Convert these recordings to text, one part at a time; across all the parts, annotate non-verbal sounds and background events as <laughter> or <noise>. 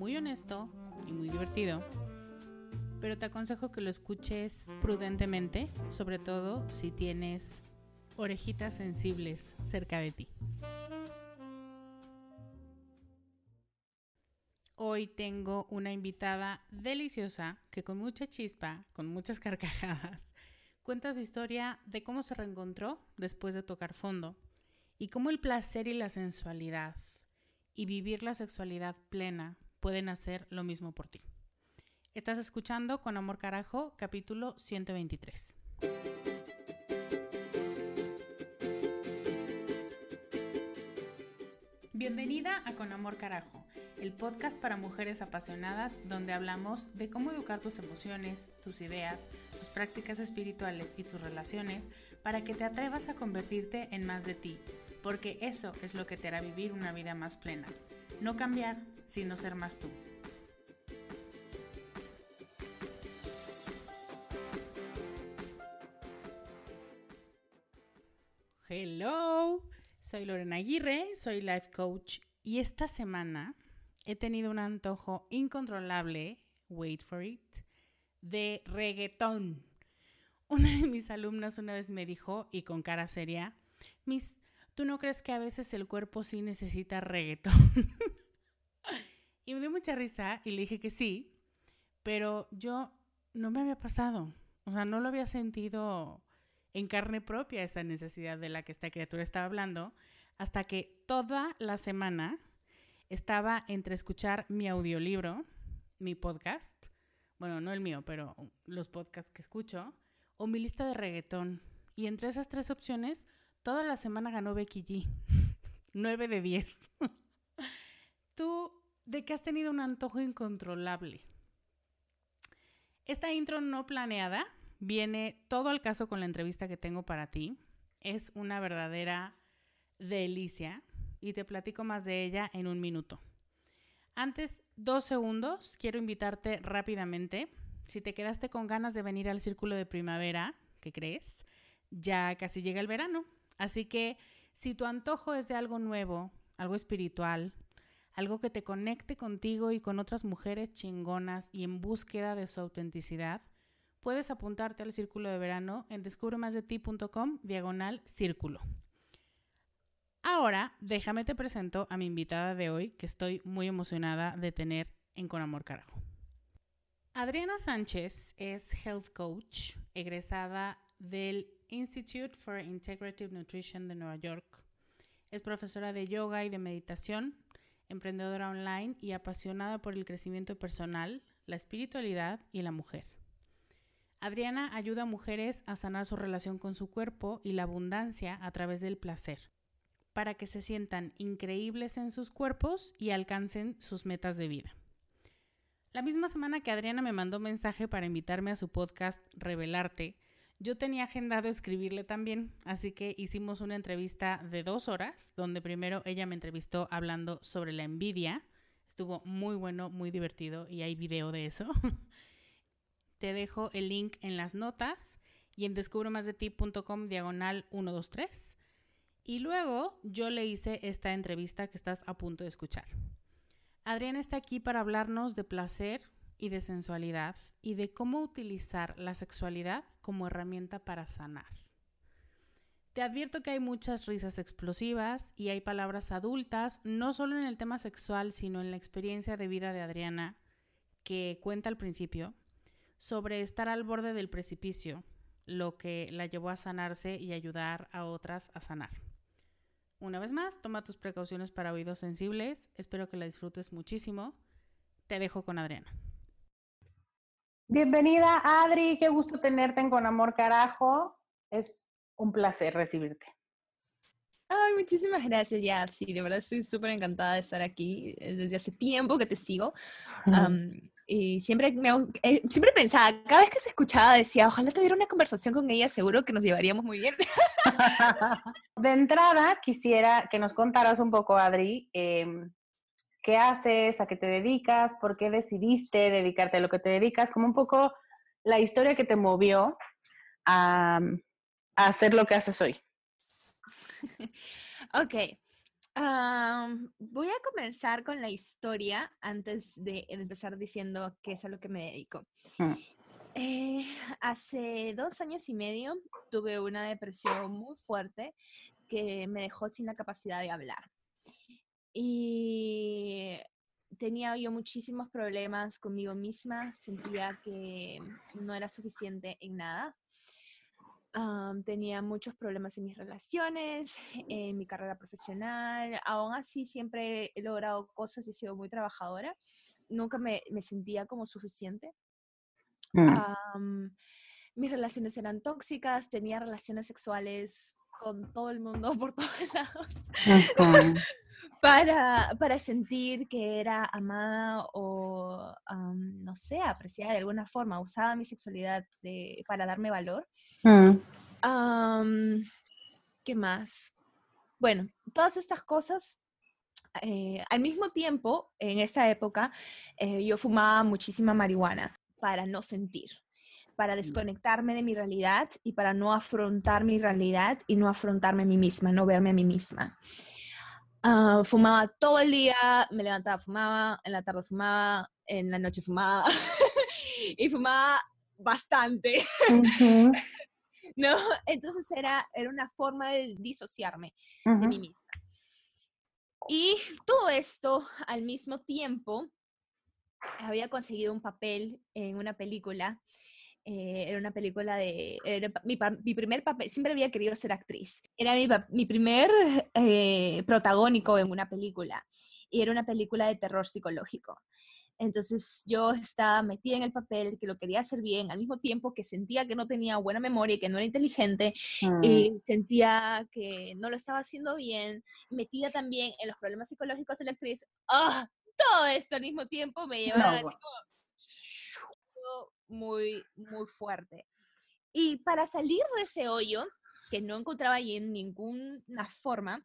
muy honesto y muy divertido, pero te aconsejo que lo escuches prudentemente, sobre todo si tienes orejitas sensibles cerca de ti. Hoy tengo una invitada deliciosa que con mucha chispa, con muchas <laughs> carcajadas, cuenta su historia de cómo se reencontró después de tocar fondo y cómo el placer y la sensualidad y vivir la sexualidad plena pueden hacer lo mismo por ti. Estás escuchando Con Amor Carajo, capítulo 123. Bienvenida a Con Amor Carajo, el podcast para mujeres apasionadas donde hablamos de cómo educar tus emociones, tus ideas, tus prácticas espirituales y tus relaciones para que te atrevas a convertirte en más de ti, porque eso es lo que te hará vivir una vida más plena. No cambiar, sino ser más tú. Hello, soy Lorena Aguirre, soy life coach y esta semana he tenido un antojo incontrolable, wait for it, de reggaetón. Una de mis alumnas una vez me dijo, y con cara seria, Miss, ¿tú no crees que a veces el cuerpo sí necesita reggaetón? <laughs> Y me dio mucha risa y le dije que sí, pero yo no me había pasado. O sea, no lo había sentido en carne propia esa necesidad de la que esta criatura estaba hablando, hasta que toda la semana estaba entre escuchar mi audiolibro, mi podcast, bueno, no el mío, pero los podcasts que escucho, o mi lista de reggaetón. Y entre esas tres opciones, toda la semana ganó Becky G. <laughs> 9 de 10. <laughs> ¿Tú de que has tenido un antojo incontrolable. Esta intro no planeada viene todo al caso con la entrevista que tengo para ti. Es una verdadera delicia y te platico más de ella en un minuto. Antes, dos segundos, quiero invitarte rápidamente. Si te quedaste con ganas de venir al círculo de primavera, ¿qué crees? Ya casi llega el verano. Así que si tu antojo es de algo nuevo, algo espiritual, algo que te conecte contigo y con otras mujeres chingonas y en búsqueda de su autenticidad, puedes apuntarte al círculo de verano en descubremasdeti.com diagonal círculo. Ahora, déjame te presento a mi invitada de hoy, que estoy muy emocionada de tener en Con Amor Carajo. Adriana Sánchez es health coach, egresada del Institute for Integrative Nutrition de Nueva York. Es profesora de yoga y de meditación, emprendedora online y apasionada por el crecimiento personal, la espiritualidad y la mujer. Adriana ayuda a mujeres a sanar su relación con su cuerpo y la abundancia a través del placer, para que se sientan increíbles en sus cuerpos y alcancen sus metas de vida. La misma semana que Adriana me mandó mensaje para invitarme a su podcast Revelarte, yo tenía agendado escribirle también, así que hicimos una entrevista de dos horas, donde primero ella me entrevistó hablando sobre la envidia. Estuvo muy bueno, muy divertido y hay video de eso. <laughs> Te dejo el link en las notas y en descubromasdeti.com diagonal 123. Y luego yo le hice esta entrevista que estás a punto de escuchar. Adriana está aquí para hablarnos de placer, y de sensualidad y de cómo utilizar la sexualidad como herramienta para sanar. Te advierto que hay muchas risas explosivas y hay palabras adultas, no solo en el tema sexual, sino en la experiencia de vida de Adriana, que cuenta al principio, sobre estar al borde del precipicio, lo que la llevó a sanarse y ayudar a otras a sanar. Una vez más, toma tus precauciones para oídos sensibles, espero que la disfrutes muchísimo. Te dejo con Adriana. Bienvenida, Adri. Qué gusto tenerte en Con Amor Carajo. Es un placer recibirte. Ay, muchísimas gracias, ya. Sí, de verdad estoy súper encantada de estar aquí. Eh, desde hace tiempo que te sigo. y siempre, me, eh, siempre pensaba, cada vez que se escuchaba, decía, ojalá tuviera una conversación con ella, seguro que nos llevaríamos muy bien. <laughs> de entrada, quisiera que nos contaras un poco, Adri, em, qué haces, a qué te dedicas, por qué decidiste dedicarte a lo que te dedicas, como un poco la historia que te movió a, hacer lo que haces hoy. <laughs> ok. voy a comenzar con la historia antes de empezar diciendo qué es a lo que me dedico. Mm. Eh, hace dos años y medio tuve una depresión muy fuerte que me dejó sin la capacidad de hablar. Y tenía yo muchísimos problemas conmigo misma, sentía que no era suficiente en nada. tenía muchos problemas en mis relaciones, en mi carrera profesional. Aún así, siempre he logrado cosas y he sido muy trabajadora. Nunca me, me sentía como suficiente. Mm. mis relaciones eran tóxicas, tenía relaciones sexuales con todo el mundo <laughs> por todos lados para, para sentir que era amada o, no sé, apreciada de alguna forma. Usaba mi sexualidad de, para darme valor. Mm. ¿Qué más? Bueno, todas estas cosas eh, al mismo tiempo, en esta época, eh, yo fumaba muchísima marihuana para no sentir, para mm. desconectarme de mi realidad y para no afrontar mi realidad y no afrontarme a mí misma, no verme a mí misma. Ah, fumaba todo el día, me levantaba, fumaba, en la tarde fumaba, en la noche fumaba <laughs> y fumaba bastante. <laughs> ¿No? Entonces era, era una forma de disociarme de mí misma. Y todo esto al mismo tiempo había conseguido un papel en una película eh, era una película de... mi, primer papel, siempre había querido ser actriz. Era mi, primer eh, protagónico en una película. Y era una película de terror psicológico. Entonces yo estaba metida en el papel, que lo quería hacer bien, al mismo tiempo que sentía que no tenía buena memoria, que no era inteligente, y mm. sentía que no lo estaba haciendo bien, metida también en los problemas psicológicos de la actriz. ¡Ah! Todo esto al mismo tiempo me llevaba así como muy, muy fuerte. Y para salir de ese hoyo, que no encontraba ahí en ninguna forma,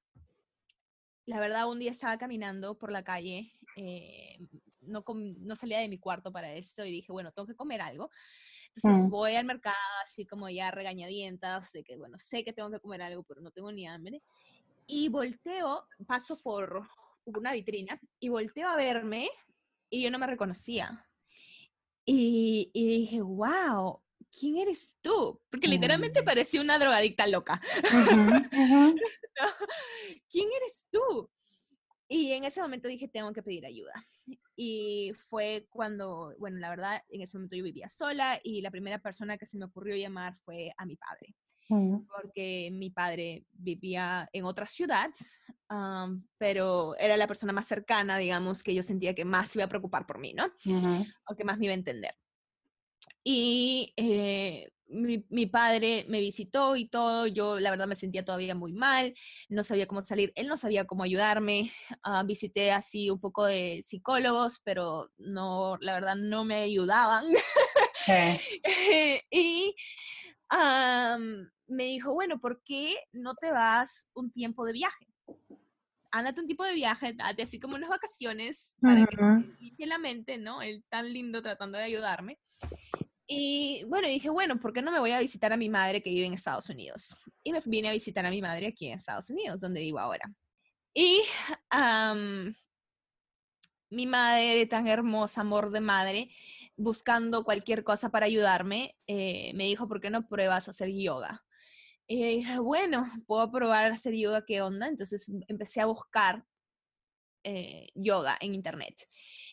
la verdad, un día estaba caminando por la calle, eh, no, no salía de mi cuarto para esto y dije, bueno, tengo que comer algo. Entonces mm. voy al mercado, así como ya regañadientas, de que, bueno, sé que tengo que comer algo, pero no tengo ni hambre. Y volteo, paso por una vitrina y volteo a verme y yo no me reconocía. Y, dije, wow, ¿quién eres tú? Porque literalmente Mm. parecía una drogadicta loca. <laughs> ¿Quién eres tú? Y en ese momento dije, tengo que pedir ayuda. Y fue cuando, bueno, la verdad, en ese momento yo vivía sola y la primera persona que se me ocurrió llamar fue a mi padre, porque mi padre vivía en otra ciudad, am, pero era la persona más cercana, digamos, que yo sentía que más se iba a preocupar por mí, ¿no? o que más me iba a entender. Y eh, mi, mi padre me visitó y todo, yo la verdad me sentía todavía muy mal, no sabía cómo salir, él no sabía cómo ayudarme, ah, visité así un poco de psicólogos, pero no, la verdad no me ayudaban. <laughs> y am, me dijo, bueno, ¿por qué no te vas un tiempo de viaje? Ándate un tipo de viaje, date así como unas vacaciones para que Ujú. te limpie la mente, ¿no? Él tan lindo tratando de ayudarme. Y bueno, dije, bueno, ¿por qué no me voy a visitar a mi madre que vive en Estados Unidos? Y me vine a visitar a mi madre aquí en Estados Unidos, donde vivo ahora. Y am, mi madre, tan hermosa, amor de madre, buscando cualquier cosa para ayudarme, eh, me dijo, ¿por qué no pruebas a hacer yoga? Y yo dije, bueno, puedo probar a hacer yoga, ¿qué onda? Entonces empecé a buscar eh, yoga en internet.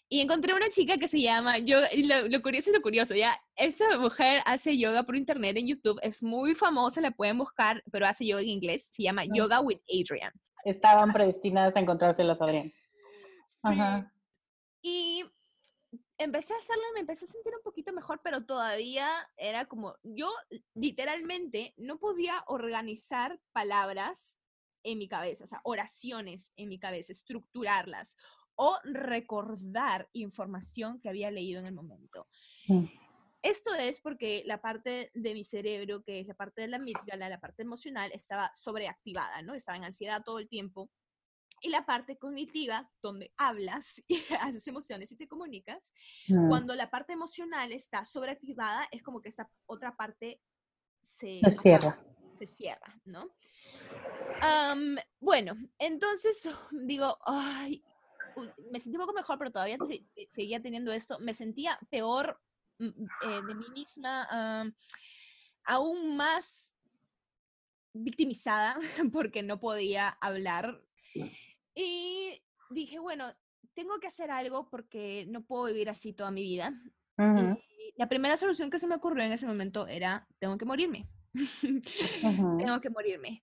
Y encontré una chica que se llama, yo, y lo, lo curioso es lo curioso, ya, esta mujer hace yoga por internet en YouTube, es muy famosa, la pueden buscar, pero hace yoga en inglés, se llama Ah. Yoga with Adrian. Estaban predestinadas a encontrárselas, Adrián. <laughs> Ajá. Y empecé a hacerlo y me empecé a sentir un poquito mejor, pero todavía era como, yo literalmente no podía organizar palabras en mi cabeza, o sea, oraciones en mi cabeza, estructurarlas o recordar información que había leído en el momento. Mm. Esto es porque la parte de mi cerebro, que es la parte de la amígdala, la parte emocional, estaba sobreactivada, ¿no? Estaba en ansiedad todo el tiempo. Y la parte cognitiva, donde hablas <laughs> y haces emociones y te comunicas, Mm. cuando la parte emocional está sobreactivada, es como que esta otra parte se, Se cierra. se cierra, ¿no? Am, bueno, entonces <laughs> digo, ay, me sentí un poco mejor, pero todavía se- se- seguía teniendo esto. Me sentía peor mm, eh, de mí misma, aún más victimizada <laughs> porque no podía hablar. Y dije, bueno, tengo que hacer algo porque no puedo vivir así toda mi vida. Ujú, Y la primera solución que se me ocurrió en ese momento era, tengo que morirme. <laughs> ujú. tengo que morirme.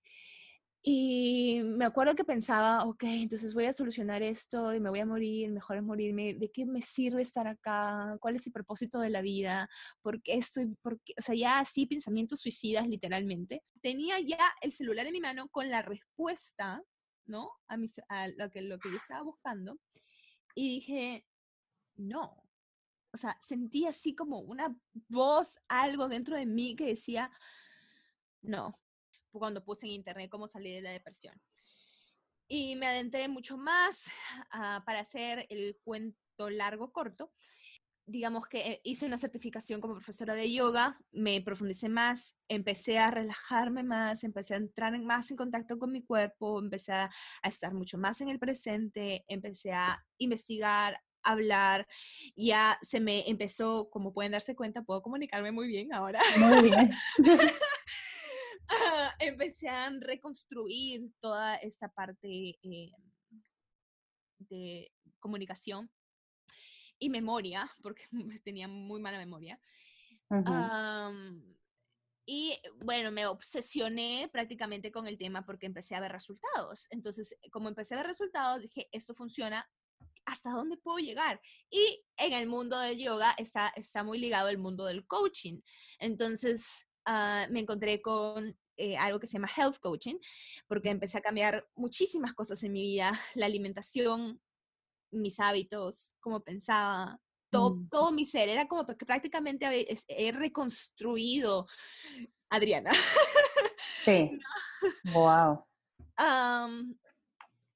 Y me acuerdo que pensaba, ok, entonces voy a solucionar esto y me voy a morir, mejor es morirme. ¿De qué me sirve estar acá? ¿Cuál es el propósito de la vida? ¿Por qué estoy, por qué? O sea, ya así pensamientos suicidas literalmente. Tenía ya el celular en mi mano con la respuesta, ¿no? A, lo, que, lo que yo estaba buscando. Y dije, no. O sea, sentí así como una voz, algo dentro de mí que decía, no, cuando puse en internet cómo salir de la depresión. Y me adentré mucho más ah, para hacer el cuento largo corto. Digamos que eh, hice una certificación como profesora de yoga, me profundicé más, empecé a relajarme más, empecé a entrar en- más en contacto con mi cuerpo, empecé a, a estar mucho más en el presente, empecé a investigar, hablar, ya se me empezó, como pueden darse cuenta, puedo comunicarme muy bien ahora. Muy bien. <laughs> Ah, empecé a reconstruir toda esta parte eh, de comunicación y memoria, <laughs> porque tenía muy mala memoria. Y bueno, me obsesioné prácticamente con el tema porque empecé a ver resultados. Entonces, como empecé a ver resultados, dije, esto funciona, ¿hasta dónde puedo llegar? Y en el mundo del yoga está, está muy ligado el mundo del coaching. Entonces, ah, me encontré con eh, algo que se llama health coaching, porque empecé a cambiar muchísimas cosas en mi vida, la alimentación, mis hábitos, cómo pensaba, todo, Mm. todo mi ser. Era como que prácticamente he reconstruido Adriana. <laughs> Sí. Wow. Am,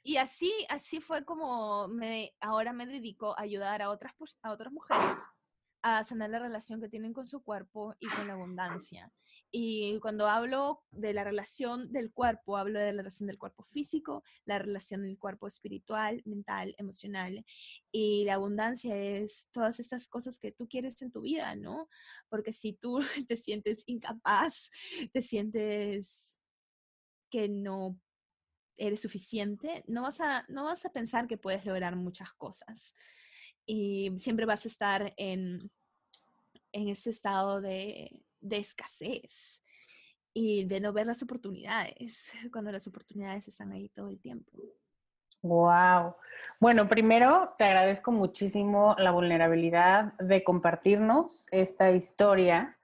y así, así fue como me, ahora me dedico a ayudar a otras, a otras mujeres a sanar la relación que tienen con su cuerpo y con la abundancia. Y cuando hablo de la relación del cuerpo, hablo de la relación del cuerpo físico, la relación del cuerpo espiritual, mental, emocional. Y la abundancia es todas estas cosas que tú quieres en tu vida, ¿no? Porque si tú <laughs> te sientes incapaz, te sientes que no eres suficiente, no vas a, no vas a pensar que puedes lograr muchas cosas. Y siempre vas a estar en, en ese estado de, de escasez y de no ver las oportunidades, <laughs> cuando las oportunidades están ahí todo el tiempo. Wow. Bueno, primero te agradezco muchísimo la vulnerabilidad de compartirnos esta historia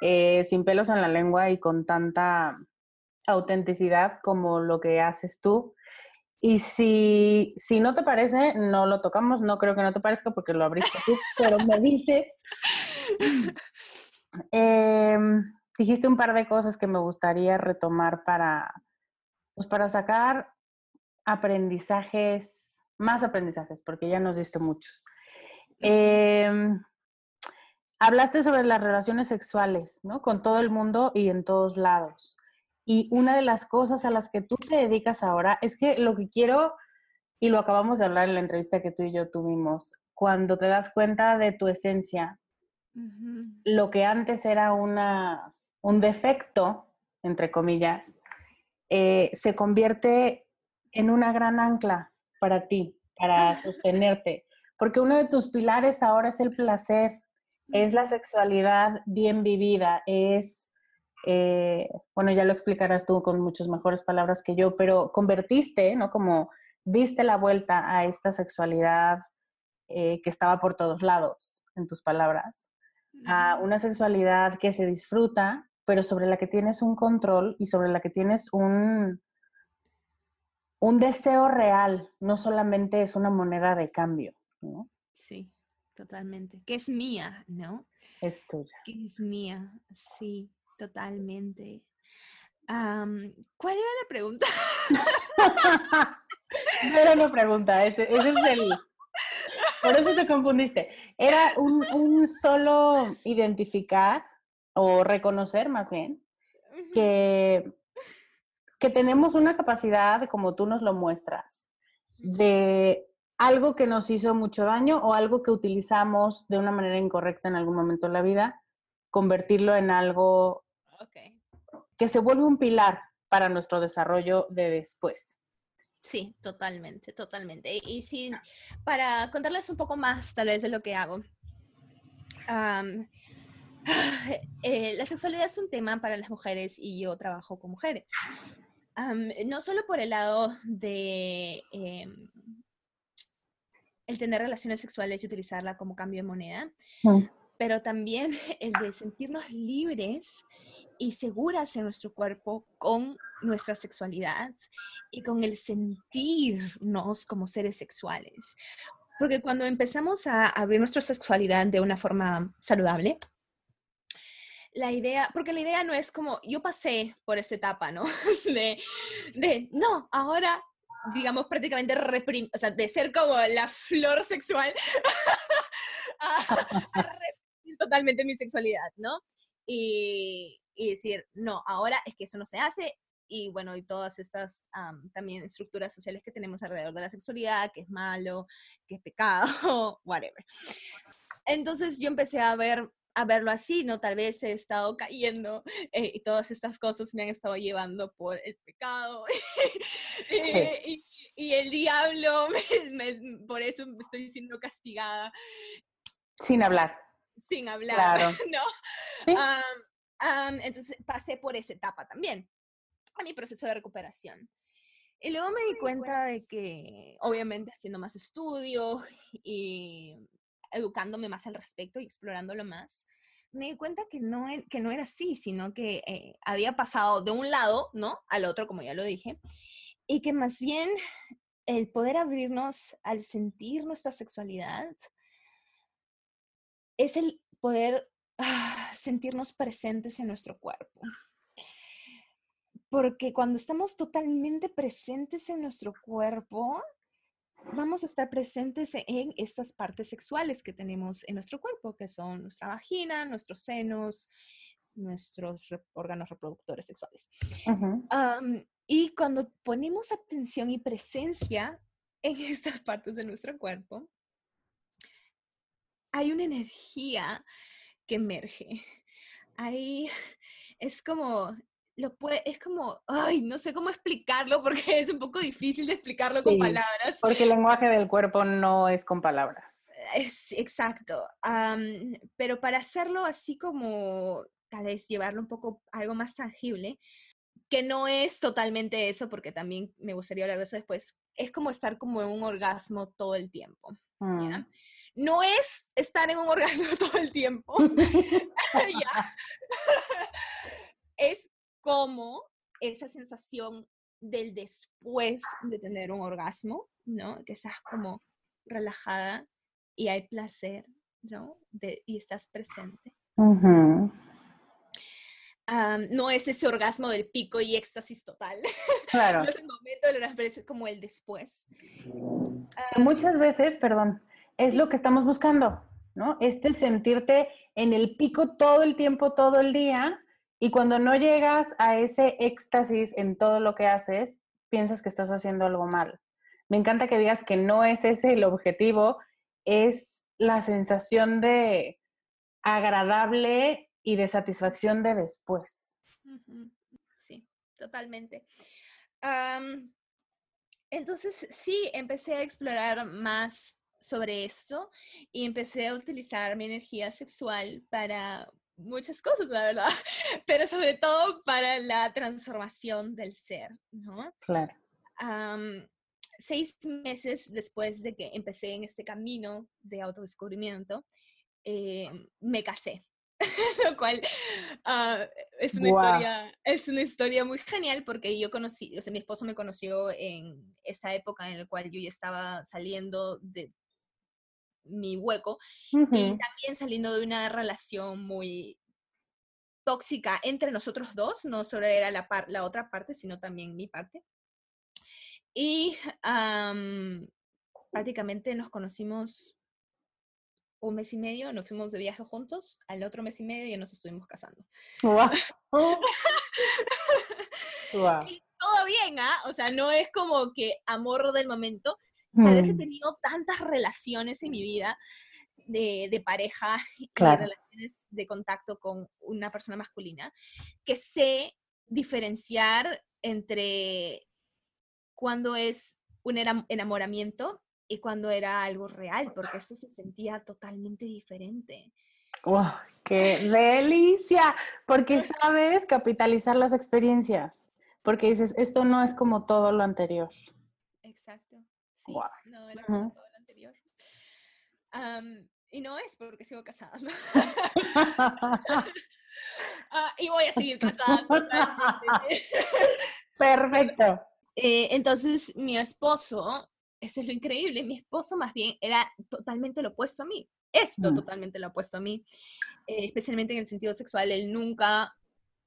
eh, sin pelos en la lengua y con tanta autenticidad como lo que haces tú. Y si, si no te parece, no lo tocamos, no creo que no te parezca porque lo abriste tú, pero me dices <laughs> Em, dijiste un par de cosas que me gustaría retomar para, pues para sacar aprendizajes, más aprendizajes, porque ya nos diste muchos. Em, hablaste sobre las relaciones sexuales, ¿no? Con todo el mundo y en todos lados. Y una de las cosas a las que tú te dedicas ahora es que lo que quiero, y lo acabamos de hablar en la entrevista que tú y yo tuvimos, cuando te das cuenta de tu esencia, lo que antes era una, un defecto, entre comillas, eh, se convierte en una gran ancla para ti, para <laughs> sostenerte. Porque uno de tus pilares ahora es el placer, es la sexualidad bien vivida, es, eh, bueno, ya lo explicarás tú con muchas mejores palabras que yo, pero convertiste, ¿no? Como diste la vuelta a esta sexualidad eh, que estaba por todos lados, en tus palabras a una sexualidad que se disfruta, pero sobre la que tienes un control y sobre la que tienes un, un deseo real, no solamente es una moneda de cambio, ¿no? Sí, totalmente. Que es mía, ¿no? Es tuya. Que es mía, sí, totalmente. ¿Cuál era la pregunta? <laughs> no era una pregunta, ese, ese es el, por eso te confundiste. Era un, solo identificar o reconocer más bien que, que tenemos una capacidad, como tú nos lo muestras, de algo que nos hizo mucho daño o algo que utilizamos de una manera incorrecta en algún momento de la vida, convertirlo en algo que se vuelve un pilar para nuestro desarrollo de después. Sí, totalmente, totalmente. Y sin, para contarles un poco más tal vez de lo que hago. <sighs> Eh, la sexualidad es un tema para las mujeres y yo trabajo con mujeres. no solo por el lado de em, el tener relaciones sexuales y utilizarla como cambio de moneda, mm. Pero también <laughs> el de sentirnos libres y seguras en nuestro cuerpo con nuestra sexualidad y con el sentirnos como seres sexuales. Porque cuando empezamos a abrir nuestra sexualidad de una forma saludable, la idea, porque la idea no es como, yo pasé por esa etapa, ¿no? <laughs> De, de no, ahora, digamos, prácticamente o sea, de ser como la flor sexual <laughs> a reprimir totalmente mi sexualidad, ¿no? Y, y decir, no, ahora es que eso no se hace, y bueno, y todas estas también estructuras sociales que tenemos alrededor de la sexualidad, que es malo, que es pecado, <laughs> whatever. Entonces yo empecé a ver a verlo así, ¿no? Tal vez he estado cayendo eh, y todas estas cosas me han estado llevando por el pecado <laughs> y, y, el diablo, <laughs> por eso estoy siendo castigada. Sin hablar. Sin hablar, <laughs> ¿no? entonces pasé por esa etapa también, a mi proceso de recuperación. Y luego me di cuenta de que, obviamente, haciendo más estudio y educándome más al respecto y explorándolo más, me di cuenta que no, e, que no era así, sino que eh, había pasado de un lado, ¿no? Al otro, como ya lo dije, y que más bien el poder abrirnos al sentir nuestra sexualidad es el poder Ah, sentirnos presentes en nuestro cuerpo. Porque cuando estamos totalmente presentes en nuestro cuerpo, vamos a estar presentes en estas partes sexuales que tenemos en nuestro cuerpo, que son nuestra vagina, nuestros senos, nuestros órganos reproductores sexuales. y cuando ponemos atención y presencia en <laughs> estas partes de nuestro cuerpo, hay una energía que emerge. Ahí es como lo puede, es como, ay, no sé cómo explicarlo porque <laughs> es un poco difícil de explicarlo con palabras. Porque el lenguaje del cuerpo no es con palabras. Es, exacto. pero para hacerlo así como, tal vez llevarlo un poco algo más tangible, que no es totalmente eso, porque también me gustaría hablar de eso después, es como estar como en un orgasmo todo el tiempo. Mm. No es estar en un orgasmo <laughs> todo el tiempo. <laughs> <laughs> es como esa sensación del después de tener un orgasmo, ¿no? Que estás como relajada y hay placer, ¿no? y estás presente. no es ese orgasmo del pico y éxtasis total. Claro. no es el momento del orgasmo, es como el después. Muchas veces, perdón, es lo que estamos buscando, ¿no? Este sentirte en el pico todo el tiempo, todo el día, y cuando no llegas a ese éxtasis en todo lo que haces, piensas que estás haciendo algo mal. Me encanta que digas que no es ese el objetivo, es la sensación de agradable y de satisfacción de después. Sí, totalmente. entonces, sí, empecé a explorar más sobre esto y empecé a utilizar mi energía sexual para muchas cosas, la verdad, <laughs> pero sobre todo para la transformación del ser, ¿no? Claro. seis meses después de que empecé en este camino de autodescubrimiento, eh, me casé. <laughs> lo cual ah, es, una historia, es una historia muy genial porque yo conocí, o sea, mi esposo me conoció en esta época en la cual yo ya estaba saliendo de mi hueco y también saliendo de una relación muy tóxica entre nosotros dos, no solo era la, la otra parte, sino también mi parte. Y prácticamente nos conocimos un mes y medio, nos fuimos de viaje juntos, al otro mes y medio ya nos estuvimos casando. <laughs> y todo bien, ¿ah? O sea, no es como que amor del momento, Tal vez he mm. tenido tantas relaciones en mi vida de, pareja y relaciones de contacto con una persona masculina que sé diferenciar entre cuando es un enamoramiento y cuando era algo real, porque esto se sentía totalmente diferente. ¡Wow! ¡Qué delicia! Porque <laughs> sabes capitalizar las experiencias, porque dices, esto no es como todo lo anterior. Exacto. Sí, no era como todo lo anterior. y no es porque sigo casada. <laughs> <laughs> Ah, y voy a seguir casada. <laughs> Perfecto. Eh, entonces, mi esposo, eso es lo increíble, mi esposo más bien era totalmente lo opuesto a mí. Esto mm. totalmente lo opuesto a mí, eh, especialmente en el sentido sexual. Él nunca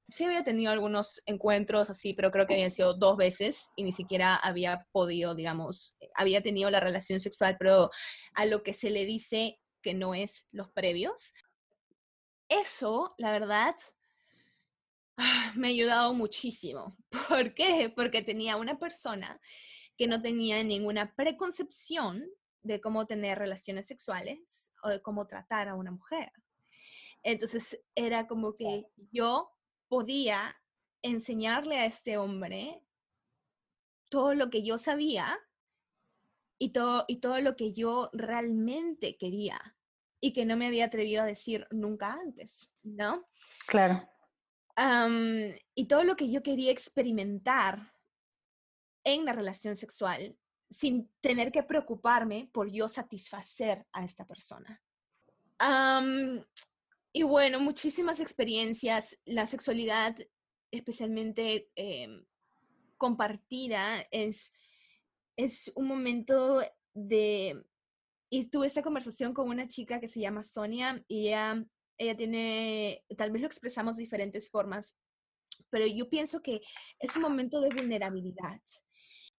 sí había tenido algunos encuentros así, pero creo que habían sido dos veces y ni siquiera había podido, digamos, eh, había tenido la relación sexual, pero a lo que se le dice que no es los previos. Eso, la verdad, me ha ayudado muchísimo. <laughs> ¿Por qué? Porque tenía una persona que no tenía ninguna preconcepción de cómo tener relaciones sexuales o de cómo tratar a una mujer. Entonces era como que yo podía enseñarle a este hombre todo lo que yo sabía y todo, y todo lo que yo realmente quería y que no me había atrevido a decir nunca antes, ¿no? Claro. y todo lo que yo quería experimentar en la relación sexual sin tener que preocuparme por yo satisfacer a esta persona. Y bueno, muchísimas experiencias. La sexualidad, especialmente em, compartida, es, es un momento de... Y tuve esta conversación con una chica que se llama Sonia y ella, ella tiene, tal vez lo expresamos de diferentes formas, pero yo pienso que es un momento de vulnerabilidad.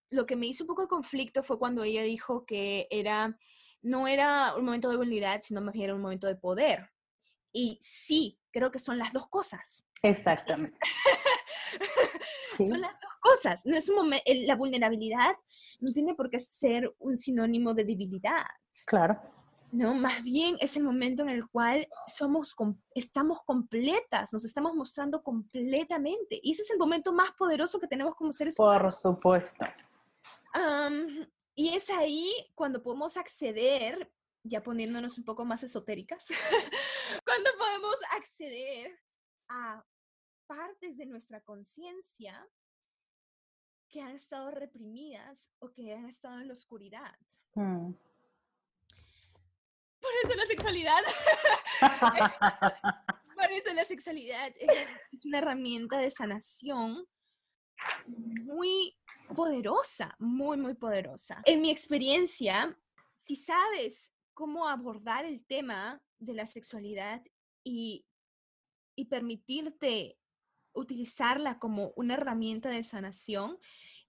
lo que me hizo un poco de conflicto fue cuando ella dijo que era, no era un momento de vulnerabilidad, sino más bien era un momento de poder. Y sí, creo que son las dos cosas. Exactamente. <laughs> Son las dos cosas. No es un la vulnerabilidad no tiene por qué ser un sinónimo de debilidad. Claro. No, más bien es el momento en el cual somos, estamos completas, nos estamos mostrando completamente. Y ese es el momento más poderoso que tenemos como seres humanos. Por supuesto. y es ahí cuando podemos acceder, ya poniéndonos un poco más esotéricas, <laughs> cuando podemos acceder a partes de nuestra conciencia que han estado reprimidas o que han estado en la oscuridad. Mm. Por eso la sexualidad. <laughs> <laughs> Por eso la sexualidad es una herramienta de sanación muy poderosa, muy, muy poderosa. En mi experiencia, si sabes cómo abordar el tema de la sexualidad y, y permitirte utilizarla como una herramienta de sanación,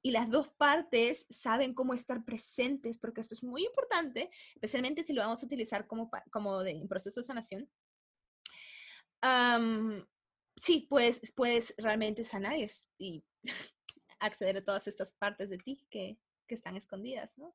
y las dos partes saben cómo estar presentes, porque esto es muy importante, especialmente si lo vamos a utilizar como, como de, en proceso de sanación. sí, pues puedes realmente sanar y, <laughs> acceder a todas estas partes de ti que, que están escondidas, ¿no?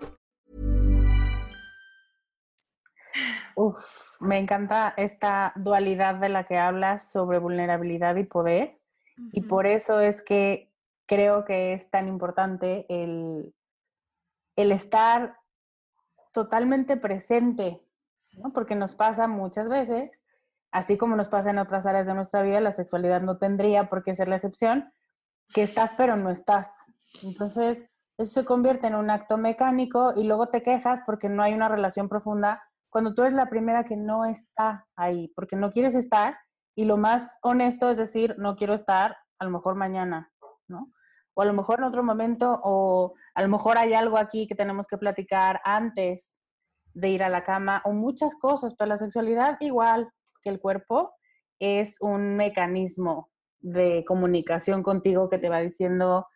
Uf. Me encanta esta dualidad de la que hablas sobre vulnerabilidad y poder. Y por eso es que creo que es tan importante el, el estar totalmente presente, ¿no? porque nos pasa muchas veces, así como nos pasa en otras áreas de nuestra vida, la sexualidad no tendría por qué ser la excepción, que estás pero no estás. Entonces, eso se convierte en un acto mecánico y luego te quejas porque no hay una relación profunda cuando tú eres la primera que no está ahí, porque no quieres estar y lo más honesto es decir, no quiero estar, a lo mejor mañana, ¿no? O a lo mejor en otro momento, o a lo mejor hay algo aquí que tenemos que platicar antes de ir a la cama, o muchas cosas, pero la sexualidad, igual que el cuerpo, es un mecanismo de comunicación contigo que te va diciendo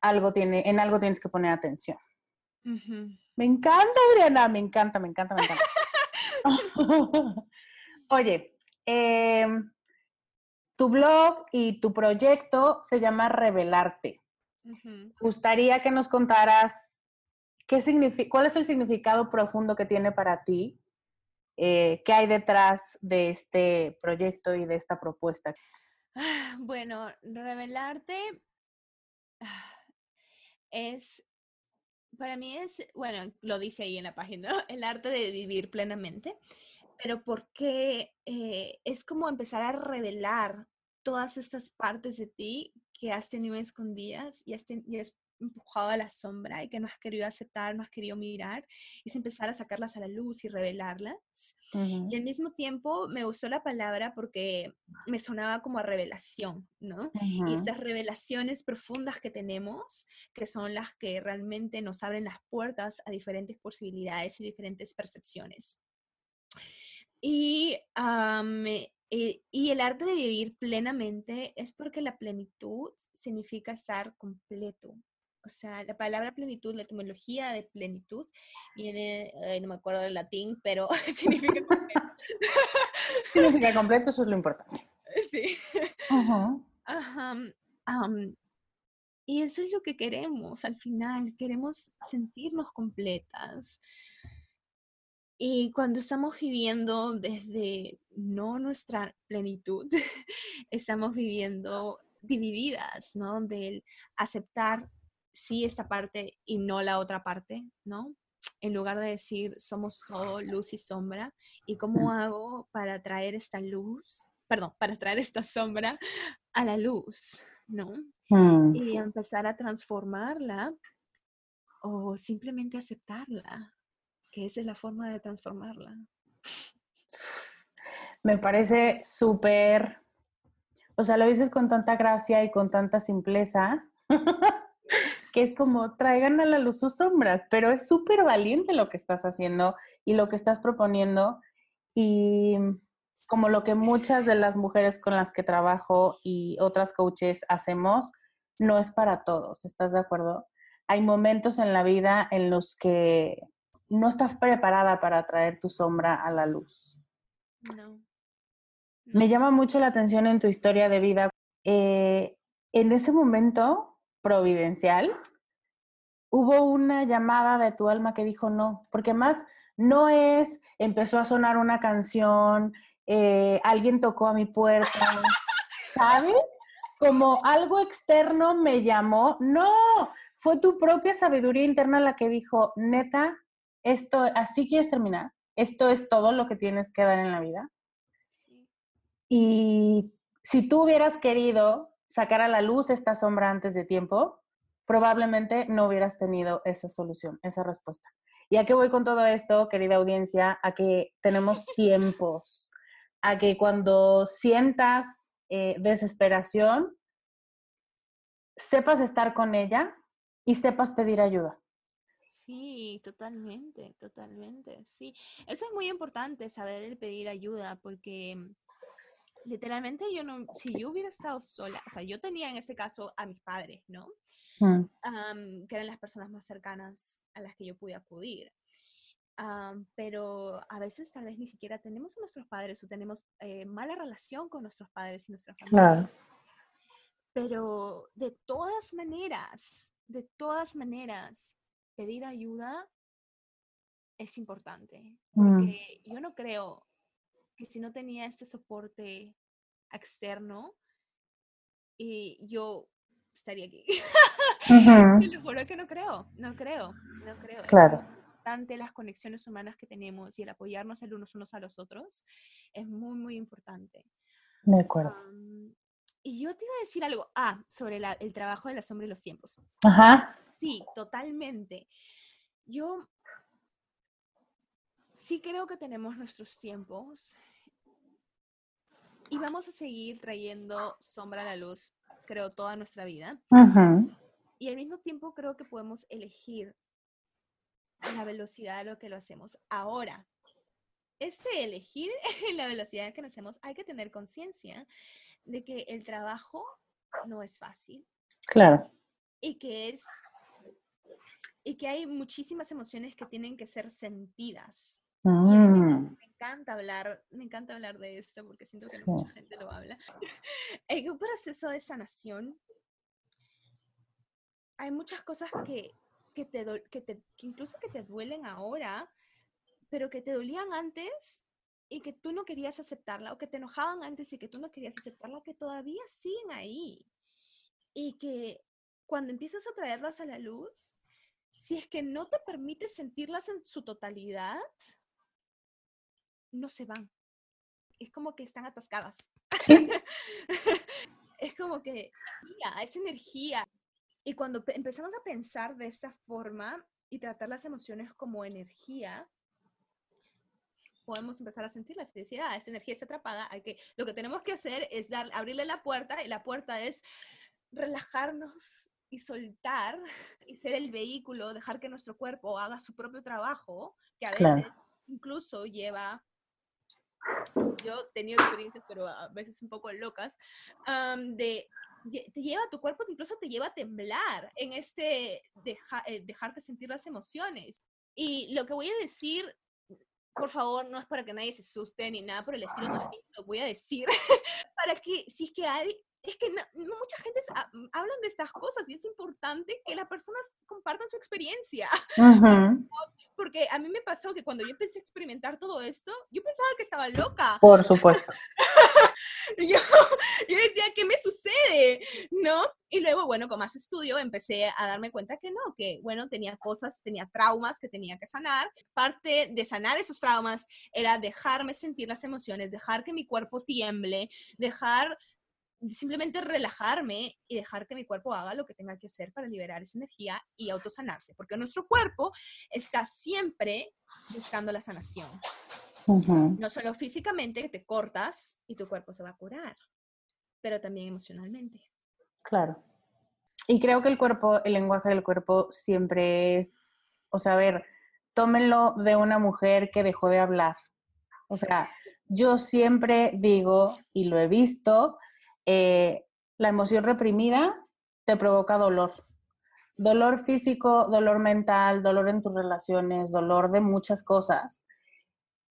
algo tiene, en algo tienes que poner atención. Me encanta, Adriana, me encanta, me encanta, me encanta. <laughs> Oye, em, tu blog y tu proyecto se llama Revelarte. Gustaría que nos contaras qué significa, cuál es el significado profundo que tiene para ti, eh, qué hay detrás de este proyecto y de esta propuesta. Bueno, Revelarte ah, es para mí es, bueno, lo dice ahí en la página, <laughs> el arte de vivir plenamente, pero porque eh, es como empezar a revelar todas estas partes de ti que has tenido escondidas y has, has empujado a la sombra y que no has querido aceptar, no has querido mirar, es empezar a sacarlas a la luz y revelarlas. Y al mismo tiempo me gustó la palabra porque me sonaba como a revelación, ¿no? Y estas revelaciones profundas que tenemos, que son las que realmente nos abren las puertas a diferentes posibilidades y diferentes percepciones. Y, eh, y el arte de vivir plenamente es porque la plenitud significa estar completo, o sea, la palabra plenitud, la etimología de plenitud, viene, no me acuerdo del latín, pero <laughs> significa completo. significa completo, eso es lo importante. <laughs> Sí. Ajá. y eso es lo que queremos al final, queremos sentirnos completas. Y cuando estamos viviendo desde no nuestra plenitud, <laughs> estamos viviendo divididas, ¿no? Del aceptar sí esta parte y no la otra parte, ¿no? En lugar de decir somos todo luz y sombra, ¿y cómo hago para traer esta luz, perdón, para traer esta sombra a la luz, ¿no? Mm. y empezar a transformarla o simplemente aceptarla, que esa es la forma de transformarla. Me parece súper, o sea, lo dices con tanta gracia y con tanta simpleza, <laughs> que es como traigan a la luz sus sombras, pero es súper valiente lo que estás haciendo y lo que estás proponiendo y como lo que muchas de las mujeres con las que trabajo y otras coaches hacemos, no es para todos, ¿estás de acuerdo? Hay momentos en la vida en los que no estás preparada para traer tu sombra a la luz. No. Me llama mucho la atención en tu historia de vida. eh, en ese momento providencial, hubo una llamada de tu alma que dijo no, porque más no es, empezó a sonar una canción, eh, alguien tocó a mi puerta, <laughs> ¿sabes? Como algo externo me llamó. No, fue tu propia sabiduría interna la que dijo, neta, esto, así quieres terminar, esto es todo lo que tienes que dar en la vida. Y si tú hubieras querido sacar a la luz esta sombra antes de tiempo, probablemente no hubieras tenido esa solución, esa respuesta. ¿Y a qué voy con todo esto, querida audiencia? A que tenemos <laughs> tiempos, a que cuando sientas eh, desesperación, sepas estar con ella y sepas pedir ayuda. Sí, totalmente, totalmente, sí. Eso es muy importante, saber el pedir ayuda, porque mm, literalmente yo no, si yo hubiera estado sola, o sea, yo tenía en este caso a mis padres, ¿no? Mm, Am, que eran las personas más cercanas a las que yo pude acudir. Am, pero a veces tal vez ni siquiera tenemos a nuestros padres o tenemos eh, mala relación con nuestros padres y nuestra familia. Claro. Pero de todas maneras, de todas maneras, pedir ayuda es importante. Mm. Porque yo no creo que si no tenía este soporte externo, y yo estaría aquí. <laughs> Ujú. Te lo juro que no creo, no creo, no creo. Claro. importante las conexiones humanas que tenemos y el apoyarnos el unos unos a los otros es muy, muy importante. De acuerdo. Am, y yo te iba a decir algo, ah, sobre la- el trabajo de la sombra y los tiempos. Ajá. Sí, totalmente. Yo sí creo que tenemos nuestros tiempos y vamos a seguir trayendo sombra a la luz, creo, toda nuestra vida. Y al mismo tiempo creo que podemos elegir la velocidad a lo que lo hacemos. Ahora, este elegir <laughs> la velocidad que lo hacemos, hay que tener conciencia de que el trabajo no es fácil Claro. y que es y que hay muchísimas emociones que tienen que ser sentidas. Mm, Me encanta hablar, me encanta hablar de esto porque siento que no Sí. mucha gente lo habla. <laughs> En un proceso de sanación hay muchas cosas que, que, te, que, te, que incluso que te duelen ahora, pero que te dolían antes y que tú no querías aceptarla, o que te enojaban antes y que tú no querías aceptarla, que todavía siguen ahí. Y que cuando empiezas a traerlas a la luz, si es que no te permites sentirlas en su totalidad, no se van. Es como que están atascadas. <laughs> es como que ya, es energía. Y cuando pe- empezamos a pensar de esta forma y tratar las emociones como energía, podemos empezar a sentirlas y decir, ah, esa energía está atrapada, hay que, lo que tenemos que hacer es dar, abrirle la puerta y la puerta es relajarnos y soltar <laughs> y ser el vehículo, dejar que nuestro cuerpo haga su propio trabajo, que a Claro. veces incluso lleva, yo he tenido experiencias, pero a veces un poco locas, am, de te lleva tu cuerpo, incluso te lleva a temblar en este deja- eh, dejarte sentir las emociones. Y lo que voy a decir, por favor, no es para que nadie se asuste ni nada por el estilo, lo voy a decir <laughs> para que si es que hay, es que no, no mucha gente sa- hablan de estas cosas y es importante que las personas compartan su experiencia. <laughs> Porque a mí me pasó que cuando yo empecé a experimentar todo esto, yo pensaba que estaba loca. Por supuesto. <laughs> Yo, yo decía, ¿qué me sucede? ¿No? Y luego, bueno, con más estudio empecé a darme cuenta que no, que bueno, tenía cosas, tenía traumas que tenía que sanar. Parte de sanar esos traumas era dejarme sentir las emociones, dejar que mi cuerpo tiemble, dejar simplemente relajarme y dejar que mi cuerpo haga lo que tenga que hacer para liberar esa energía y autosanarse, porque nuestro cuerpo está siempre buscando la sanación. No solo físicamente, que te cortas y tu cuerpo se va a curar, pero también emocionalmente. Claro. Y creo que el cuerpo, el lenguaje del cuerpo siempre es, o sea, a ver, tómenlo de una mujer que dejó de hablar. O sea, yo siempre digo, y lo he visto, eh, la emoción reprimida te provoca dolor. Dolor físico, dolor mental, dolor en tus relaciones, dolor de muchas cosas.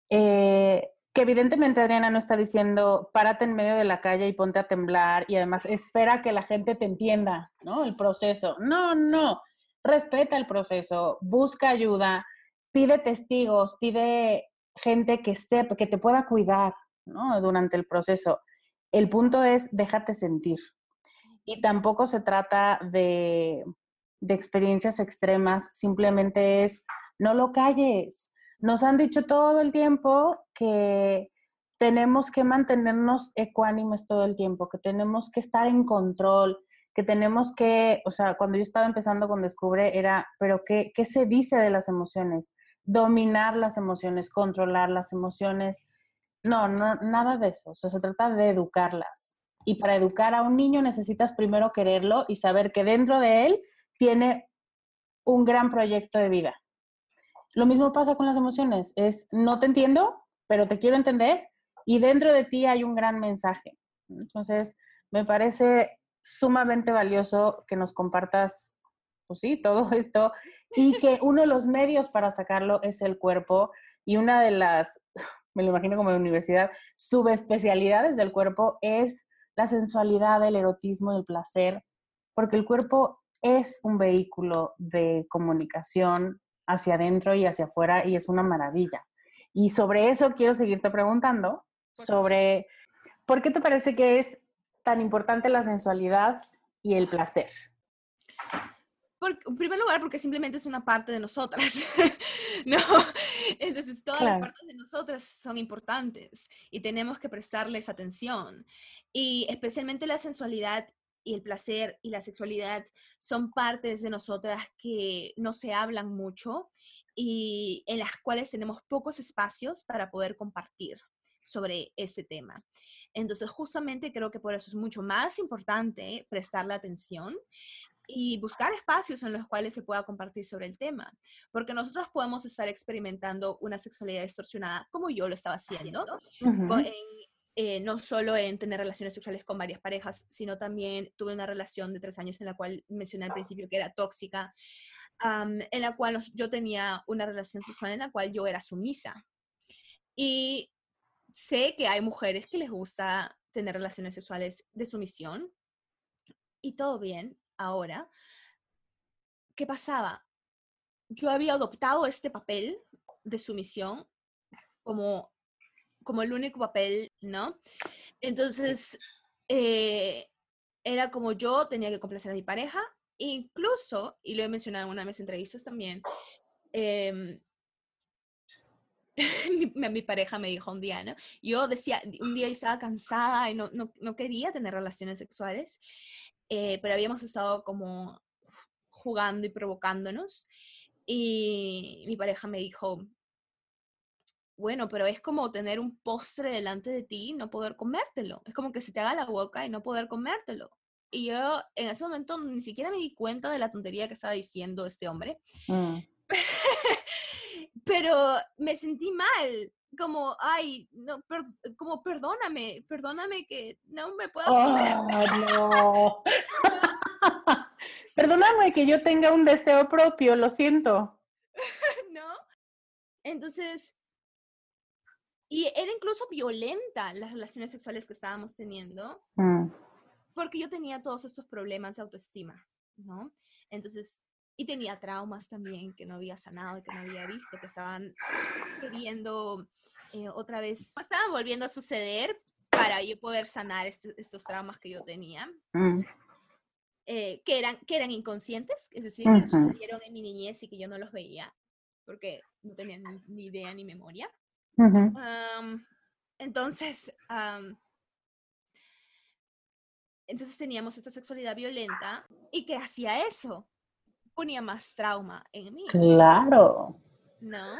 Eh, que evidentemente Adriana no está diciendo párate en medio de la calle y ponte a temblar y además espera que la gente te entienda, ¿no? El proceso. No, no. Respeta el proceso, busca ayuda, pide testigos, pide gente que sepa, que te pueda cuidar, ¿no? Durante el proceso. El punto es déjate sentir. Y tampoco se trata de, de experiencias extremas, simplemente es no lo calles. Nos han dicho todo el tiempo que tenemos que mantenernos ecuánimes todo el tiempo, que tenemos que estar en control, que tenemos que, o sea, cuando yo estaba empezando con Descubre era, pero ¿qué, qué se dice de las emociones? Dominar las emociones, controlar las emociones. No, no, nada de eso. Se trata de educarlas. Y para educar a un niño necesitas primero quererlo y saber que dentro de él tiene un gran proyecto de vida. Lo mismo pasa con las emociones. Es, no te entiendo, pero te quiero entender y dentro de ti hay un gran mensaje. Entonces, me parece sumamente valioso que nos compartas, pues sí, todo <laughs> esto y que uno de los medios para sacarlo es el cuerpo y una de las, me lo imagino como en la universidad, subespecialidades del cuerpo es la sensualidad, el erotismo, el placer, porque el cuerpo es un vehículo de comunicación hacia adentro y hacia afuera y es una maravilla. Y sobre eso quiero seguirte preguntando, sobre por qué te parece que es tan importante la sensualidad y el placer. en primer lugar, porque simplemente es una parte de nosotras, <laughs> ¿no? <laughs> Entonces, todas las partes de nosotras son importantes y tenemos que prestarles atención. Y especialmente la sensualidad y el placer y la sexualidad son partes de nosotras que no se hablan mucho y en las cuales tenemos pocos espacios para poder compartir sobre este tema. Entonces, justamente creo que por eso es mucho más importante prestarle atención y buscar espacios en los cuales se pueda compartir sobre el tema, porque nosotros podemos estar experimentando una sexualidad distorsionada como yo lo estaba haciendo, eh, no solo en tener relaciones sexuales con varias parejas, sino también tuve una relación de tres años en la cual mencioné al principio que era tóxica, en la cual yo tenía una relación sexual en la cual yo era sumisa. Y sé que hay mujeres que les gusta tener relaciones sexuales de sumisión y todo bien. Ahora, ¿qué pasaba? Yo había adoptado este papel de sumisión como, como el único papel, ¿no? Entonces, eh, era como yo tenía que complacer a mi pareja, incluso, y lo he mencionado en una de mis entrevistas también, <laughs> eh, mi, pareja me dijo un día, ¿no? Yo decía, un día estaba cansada y no, no, no quería tener relaciones sexuales, eh, pero habíamos estado como jugando y provocándonos. Y mi pareja me dijo, bueno, pero es como tener un postre delante de ti y no poder comértelo. Es como que se te haga la boca y no poder comértelo. Y yo en ese momento ni siquiera me di cuenta de la tontería que estaba diciendo este hombre. Mm. <laughs> pero me sentí mal, como, ay, no, como perdóname, perdóname que no me puedas comer. no. perdóname que yo tenga un deseo propio, lo siento. <laughs> ¿No? Entonces, y era incluso violenta las relaciones sexuales que estábamos teniendo, mm. porque yo tenía todos estos problemas de autoestima, ¿no? Entonces, y tenía traumas también que no había sanado, que no había visto, que estaban queriendo eh, otra vez, estaban volviendo a suceder para yo poder sanar este, estos traumas que yo tenía. Mm. Eh, que, eran, que eran inconscientes, es decir, que sucedieron en mi niñez y que yo no los veía porque no tenía ni, idea ni memoria. entonces, entonces teníamos esta sexualidad violenta y que hacía eso, ponía más trauma en mí. Claro. ¿No?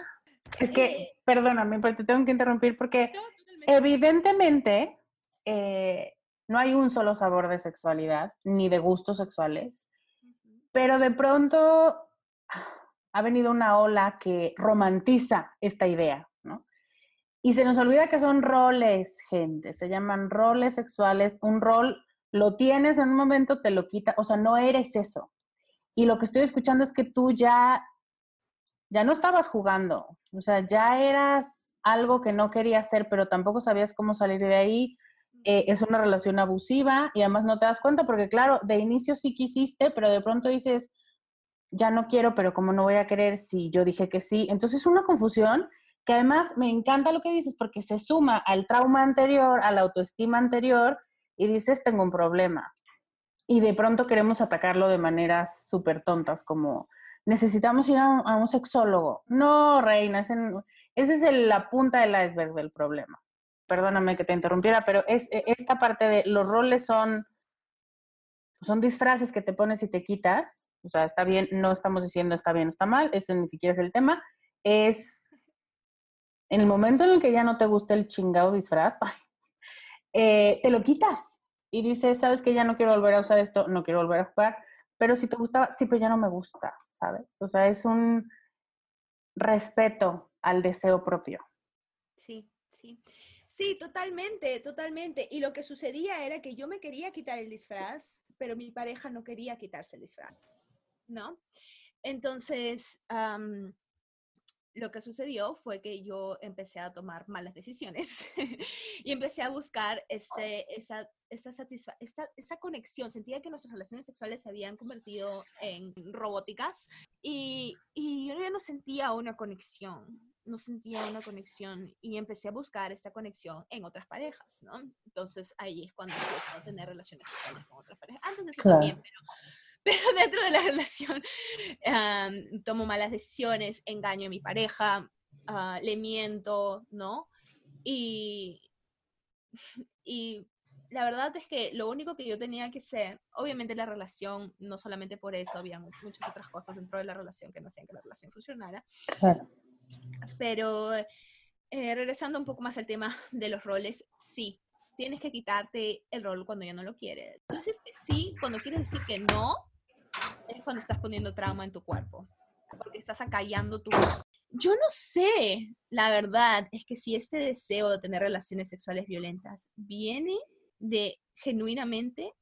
Es que, Eh, perdóname, pero te tengo que interrumpir porque no, evidentemente eh, no hay un solo sabor de sexualidad ni de gustos sexuales, pero de pronto ha venido una ola que romantiza esta idea, ¿no? Y se nos olvida que son roles, gente, se llaman roles sexuales. Un rol lo tienes en un momento, te lo quita, o sea, no eres eso. Y lo que estoy escuchando es que tú ya, ya no estabas jugando, o sea, ya eras algo que no querías hacer, pero tampoco sabías cómo salir de ahí. Eh, es una relación abusiva y además no te das cuenta porque, claro, de inicio sí quisiste, pero de pronto dices, ya no quiero, pero como no voy a querer si yo dije que sí. Entonces es una confusión que además me encanta lo que dices porque se suma al trauma anterior, a la autoestima anterior y dices, tengo un problema. Y de pronto queremos atacarlo de maneras súper tontas, como necesitamos ir a un, sexólogo. No, reina, ese, es la punta del iceberg del problema. Perdóname que te interrumpiera, pero es, e- esta parte de los roles son, son disfraces que te pones y te quitas. O sea, está bien, no estamos diciendo está bien o está mal, eso ni siquiera es el tema. Es en el momento en el que ya no te gusta el chingado disfraz, <laughs> eh, te lo quitas y dices, sabes que ya no quiero volver a usar esto, no quiero volver a jugar, pero si te gustaba, sí, pero ya no me gusta, ¿sabes? O sea, es un respeto al deseo propio. Sí, sí. Sí, totalmente, totalmente. Y lo que sucedía era que yo me quería quitar el disfraz, pero mi pareja no quería quitarse el disfraz, ¿no? Entonces, lo que sucedió fue que yo empecé a tomar malas decisiones <laughs> y empecé a buscar este, esa, esa, satisfa- esta, esa conexión. Sentía que nuestras relaciones sexuales se habían convertido en robóticas y, y yo ya no sentía una conexión, no sentía una conexión y empecé a buscar esta conexión en otras parejas, ¿no? Entonces ahí es cuando empecé a tener relaciones sexuales con otras parejas. Antes de eso Claro. también, pero, <laughs> pero dentro de la relación am, tomo malas decisiones, engaño a mi pareja, ah, le miento, ¿no? Y, <laughs> y la verdad es que lo único que yo tenía que hacer, obviamente la relación, no solamente por eso, había mu- muchas otras cosas dentro de la relación que no hacían que la relación funcionara, Claro. pero eh, regresando un poco más al tema de los roles, sí, tienes que quitarte el rol cuando ya no lo quieres. Entonces, sí, cuando quieres decir que no, es cuando estás poniendo trauma en tu cuerpo, porque estás acallando tu. Yo no sé, la verdad, es que si este deseo de tener relaciones sexuales violentas viene de genuinamente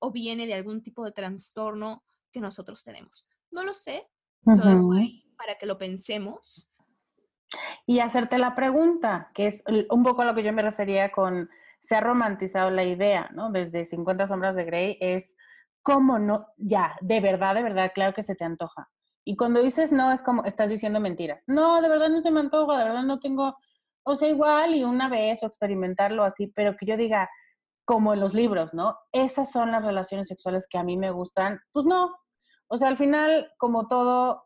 o viene de algún tipo de trastorno que nosotros tenemos. No lo sé, lo dejo Ujú. ahí para que lo pensemos. Y hacerte la pregunta, que es un poco a lo que yo me refería con se ha romantizado la idea, ¿no? Desde 50 sombras de Grey es cómo no, ya, de verdad, de verdad, claro que se te antoja. Y cuando dices no, es como estás diciendo mentiras. No, de verdad no se me antoja, de verdad no tengo, o sea, igual y una vez o experimentarlo así, pero que yo diga, como en los libros, ¿no? Esas son las relaciones sexuales que a mí me gustan. Pues no. O sea, al final, como todo,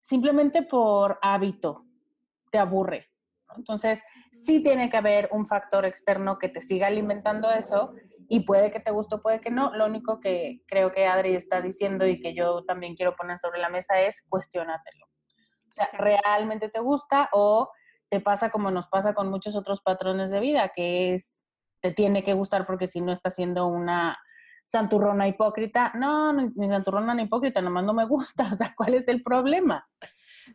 simplemente por hábito, te aburre. Entonces, sí tiene que haber un factor externo que te siga alimentando eso y puede que te guste, puede que no. Lo único que creo que Adri está diciendo y que yo también quiero poner sobre la mesa es cuestionátelo. O sea. ¿realmente te gusta o te pasa como nos pasa con muchos otros patrones de vida, que es, te tiene que gustar porque si no estás siendo una santurrona hipócrita? No, ni santurrona ni hipócrita, nomás no me gusta. <laughs> O sea, ¿cuál es el problema?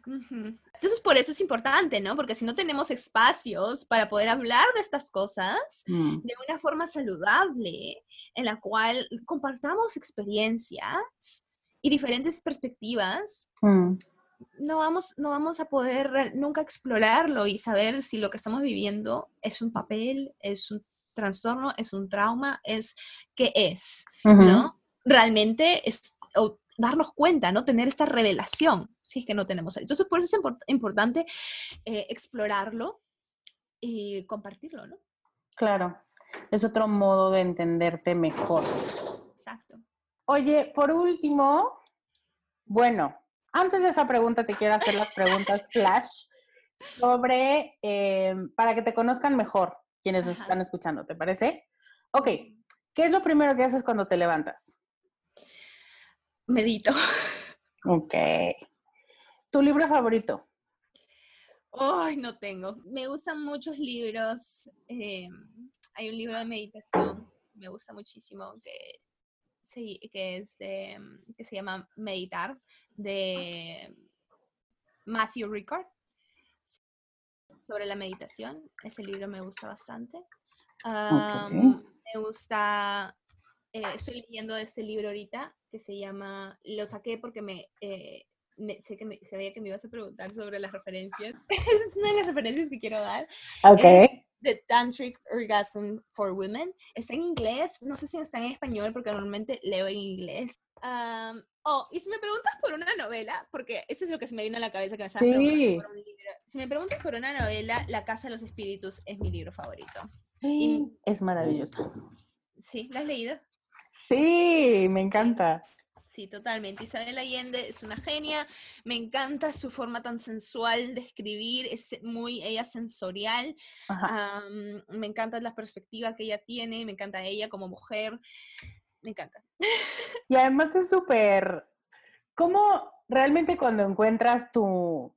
Entonces, por eso es importante, ¿no? Porque si no tenemos espacios para poder hablar de estas cosas Mm. de una forma saludable, en la cual compartamos experiencias y diferentes perspectivas, Mm. no vamos, no vamos a poder nunca explorarlo y saber si lo que estamos viviendo es un papel, es un trastorno, es un trauma, es qué es, Ujú. ¿no? Realmente es o darnos cuenta, ¿no? Tener esta revelación, si es que no tenemos. Entonces, por eso es import- importante eh, explorarlo y compartirlo, ¿no? Claro, es otro modo de entenderte mejor. Exacto. Oye, por último, bueno, antes de esa pregunta te quiero hacer las preguntas <laughs> flash sobre, eh, para que te conozcan mejor quienes nos están escuchando, ¿te parece? Ok, ¿Qué es lo primero que haces cuando te levantas? Medito. Ok. ¿Tu libro favorito? Ay, no tengo. Me gustan muchos libros. eh, hay un libro de meditación, me gusta muchísimo, que, sí, que, es de, que se llama Meditar, de Matthew Ricard, sobre la meditación. Ese libro me gusta bastante. Me gusta, eh, estoy leyendo este libro ahorita que se llama, lo saqué porque me, eh, me- sé que me, sabía que me ibas a preguntar sobre las referencias. <laughs> es una de las referencias que quiero dar. Ok. The Tantric Orgasm for Women. Está en inglés, no sé si está en español porque normalmente leo en inglés. Am, oh, y si me preguntas por una novela, porque eso es lo que se me vino a la cabeza que me Sí. preguntando por un libro. Si me preguntas por una novela, La Casa de los Espíritus es mi libro favorito. y- Es maravillosa. ¿Sí? ¿La has leído? Sí, me encanta. Sí, totalmente. Isabel Allende es una genia. Me encanta su forma tan sensual de escribir. Es muy ella sensorial. Me encanta la perspectiva que ella tiene. Me encanta ella como mujer. Me encanta. Y además es súper, ¿cómo realmente cuando encuentras tu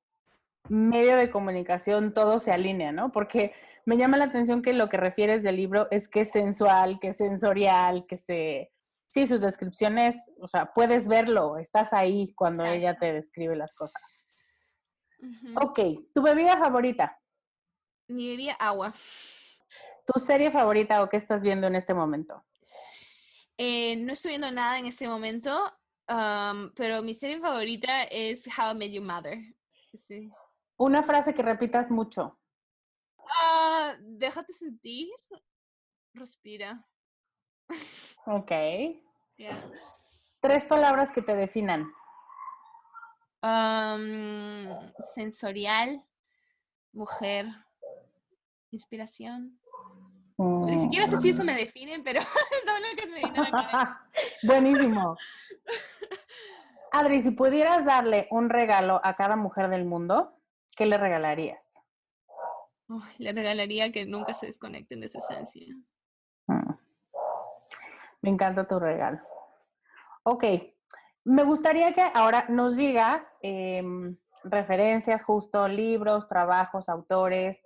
medio de comunicación todo se alinea, ¿no? Porque me llama la atención que lo que refieres del libro es que es sensual, que es sensorial, que se... Sí, sus descripciones, o sea, puedes verlo, estás ahí cuando ella te describe las cosas. Ujú. Ok, ¿tu bebida favorita? Mi bebida agua. ¿Tu serie favorita o qué estás viendo en este momento? Eh, no estoy viendo nada en este momento, pero mi serie favorita es How I Met Your Mother. Sí. Una frase que repitas mucho. Ah, déjate sentir. Respira. Ok. Tres palabras que te definan. Am, sensorial, mujer, inspiración. Ni siquiera sé si eso me define, pero <laughs> es lo que me viene a la cabeza. <laughs> Buenísimo. Adri, si pudieras darle un regalo a cada mujer del mundo, ¿qué le regalarías? Le regalaría que nunca se desconecten de su esencia. Mm. Me encanta tu regalo. Ok, me gustaría que ahora nos digas em, referencias, justo libros, trabajos, autores,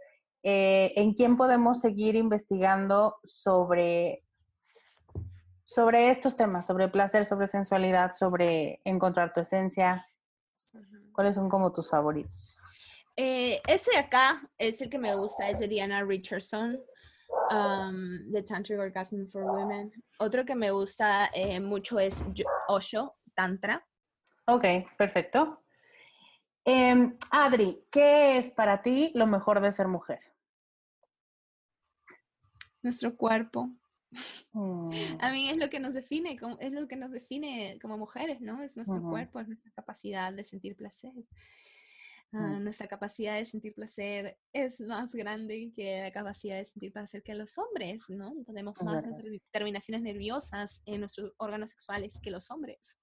eh, en quién podemos seguir investigando sobre, sobre estos temas, sobre placer, sobre sensualidad, sobre encontrar tu esencia. ¿Cuáles son como tus favoritos? Eh, ese de acá es el que me gusta, es de Diana Richardson, um, The Tantric Orgasm for Women. Otro que me gusta eh, mucho es Osho, Tantra. Ok, perfecto. Em, Adri, ¿qué es para ti lo mejor de ser mujer? Nuestro cuerpo. Mm, A mí es lo que nos define, es lo que nos define como mujeres, ¿no? Es nuestro Ujú. cuerpo, es nuestra capacidad de sentir placer. Ah, Mm. nuestra capacidad de sentir placer es más grande que la capacidad de sentir placer que los hombres, ¿no? Tenemos más terminaciones nerviosas en nuestros órganos sexuales que los hombres.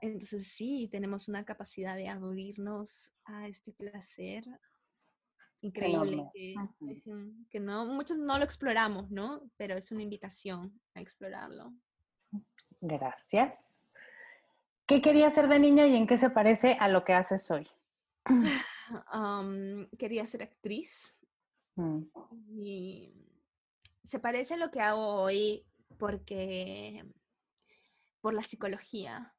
Entonces sí, tenemos una capacidad de abrirnos a este placer increíble que, que no muchos no lo exploramos, ¿no? Pero es una invitación a explorarlo. Gracias. ¿Qué querías ser de niña y en qué se parece a lo que haces hoy? <laughs> Quería ser actriz Mm, y se parece a lo que hago hoy porque por la psicología,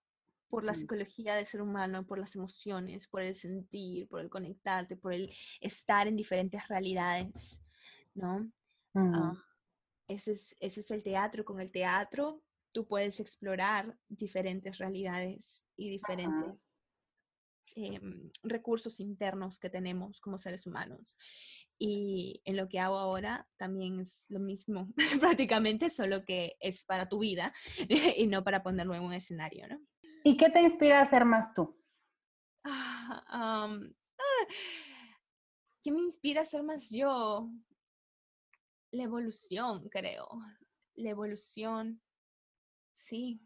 por la Mm. psicología del ser humano, por las emociones, por el sentir, por el conectarte, por el estar en diferentes realidades, ¿no? mm, Am, ese, es, ese es el teatro. Con el teatro tú puedes explorar diferentes realidades y diferentes em, recursos internos que tenemos como seres humanos. Y en lo que hago ahora también es lo mismo, <laughs> prácticamente, solo que es para tu vida <laughs> y no para ponerlo en un escenario, ¿no? ¿Y qué te inspira a ser más tú? Ah, ah, ¿Qué me inspira a ser más yo? La evolución, creo. La evolución. Sí.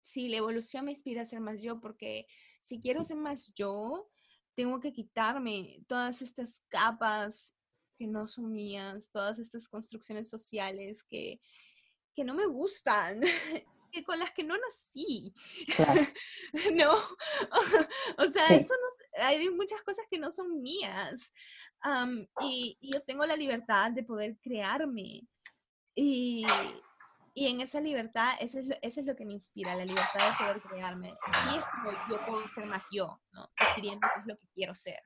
sí, la evolución me inspira a ser más yo porque si quiero ser más yo, tengo que quitarme todas estas capas que no son mías, todas estas construcciones sociales que, que no me gustan, <laughs> que con las que no nací. <laughs> no, <laughs> o sea, eso no, hay muchas cosas que no son mías. y, y, yo tengo la libertad de poder crearme. Y, y en esa libertad, eso es, lo, eso es lo que me inspira, la libertad de poder crearme. Y es como yo puedo ser más yo, ¿no? Decidiendo qué es lo que quiero ser.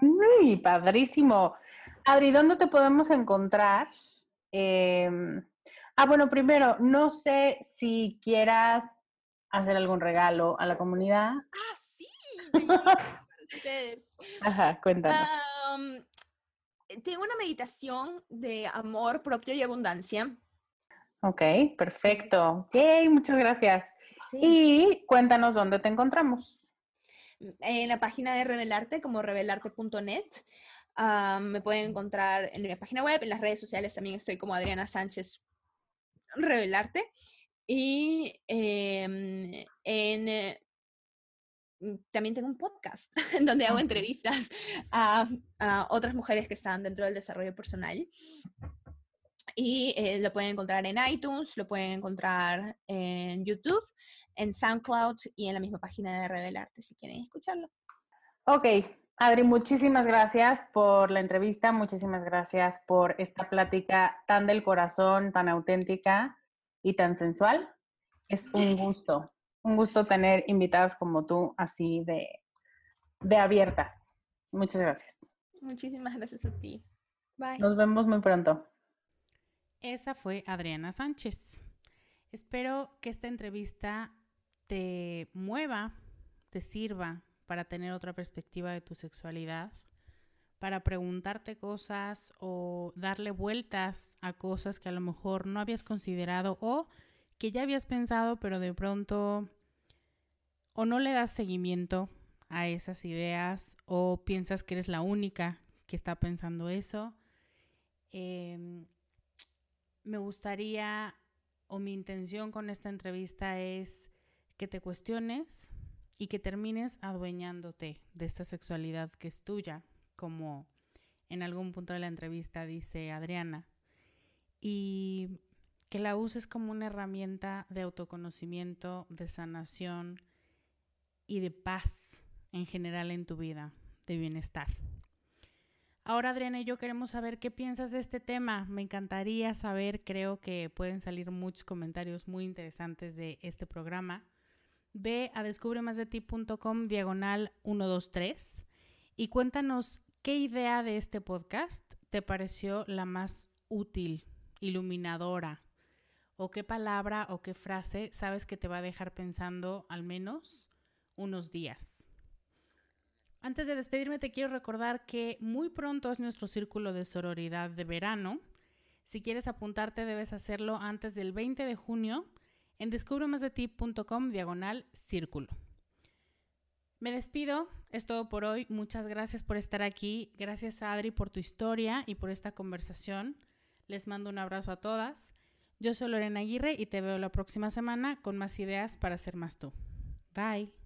Muy padrísimo. Adri, ¿dónde te podemos encontrar? Em, ah, bueno, primero, no sé si quieras hacer algún regalo a la comunidad. Ah, sí. Ajá, cuéntanos. tengo una meditación de amor propio y abundancia Ok, perfecto. Ok, muchas gracias. Y cuéntanos dónde te encontramos. En la página de Revelarte, como revelarte.net. me pueden encontrar en mi página web, en las redes sociales también estoy como Adriana Sánchez Revelarte. Y em, en, eh, también tengo un podcast <laughs> en donde hago entrevistas a, a, otras mujeres que están dentro del desarrollo personal. Y eh, lo pueden encontrar en iTunes, lo pueden encontrar en YouTube, en SoundCloud y en la misma página de Revelarte si quieren escucharlo. Ok, Adri, muchísimas gracias por la entrevista, muchísimas gracias por esta plática tan del corazón, tan auténtica y tan sensual. Es un <laughs> gusto, un gusto tener invitadas como tú así de, de abiertas. Muchas gracias. Muchísimas gracias a ti. Bye. Nos vemos muy pronto. Esa fue Adriana Sánchez. Espero que esta entrevista te mueva, te sirva para tener otra perspectiva de tu sexualidad, para preguntarte cosas o darle vueltas a cosas que a lo mejor no habías considerado o que ya habías pensado, pero de pronto o no le das seguimiento a esas ideas o piensas que eres la única que está pensando eso. Eh, me gustaría, o mi intención con esta entrevista es que te cuestiones y que termines adueñándote de esta sexualidad que es tuya, como en algún punto de la entrevista dice Adriana, y que la uses como una herramienta de autoconocimiento, de sanación y de paz en general en tu vida, de bienestar. Ahora Adriana y yo queremos saber qué piensas de este tema. Me encantaría saber, creo que pueden salir muchos comentarios muy interesantes de este programa. Ve a descubremasdeti.com diagonal 123 y cuéntanos qué idea de este podcast te pareció la más útil, iluminadora, o qué palabra o qué frase sabes que te va a dejar pensando al menos unos días. Antes de despedirme te quiero recordar que muy pronto es nuestro círculo de sororidad de verano. Si quieres apuntarte debes hacerlo antes del 20 de junio en descubremasdeti.com diagonal círculo. Me despido, es todo por hoy. Muchas gracias por estar aquí. Gracias Adri por tu historia y por esta conversación. Les mando un abrazo a todas. Yo soy Lorena Aguirre y te veo la próxima semana con más ideas para ser más tú. Bye.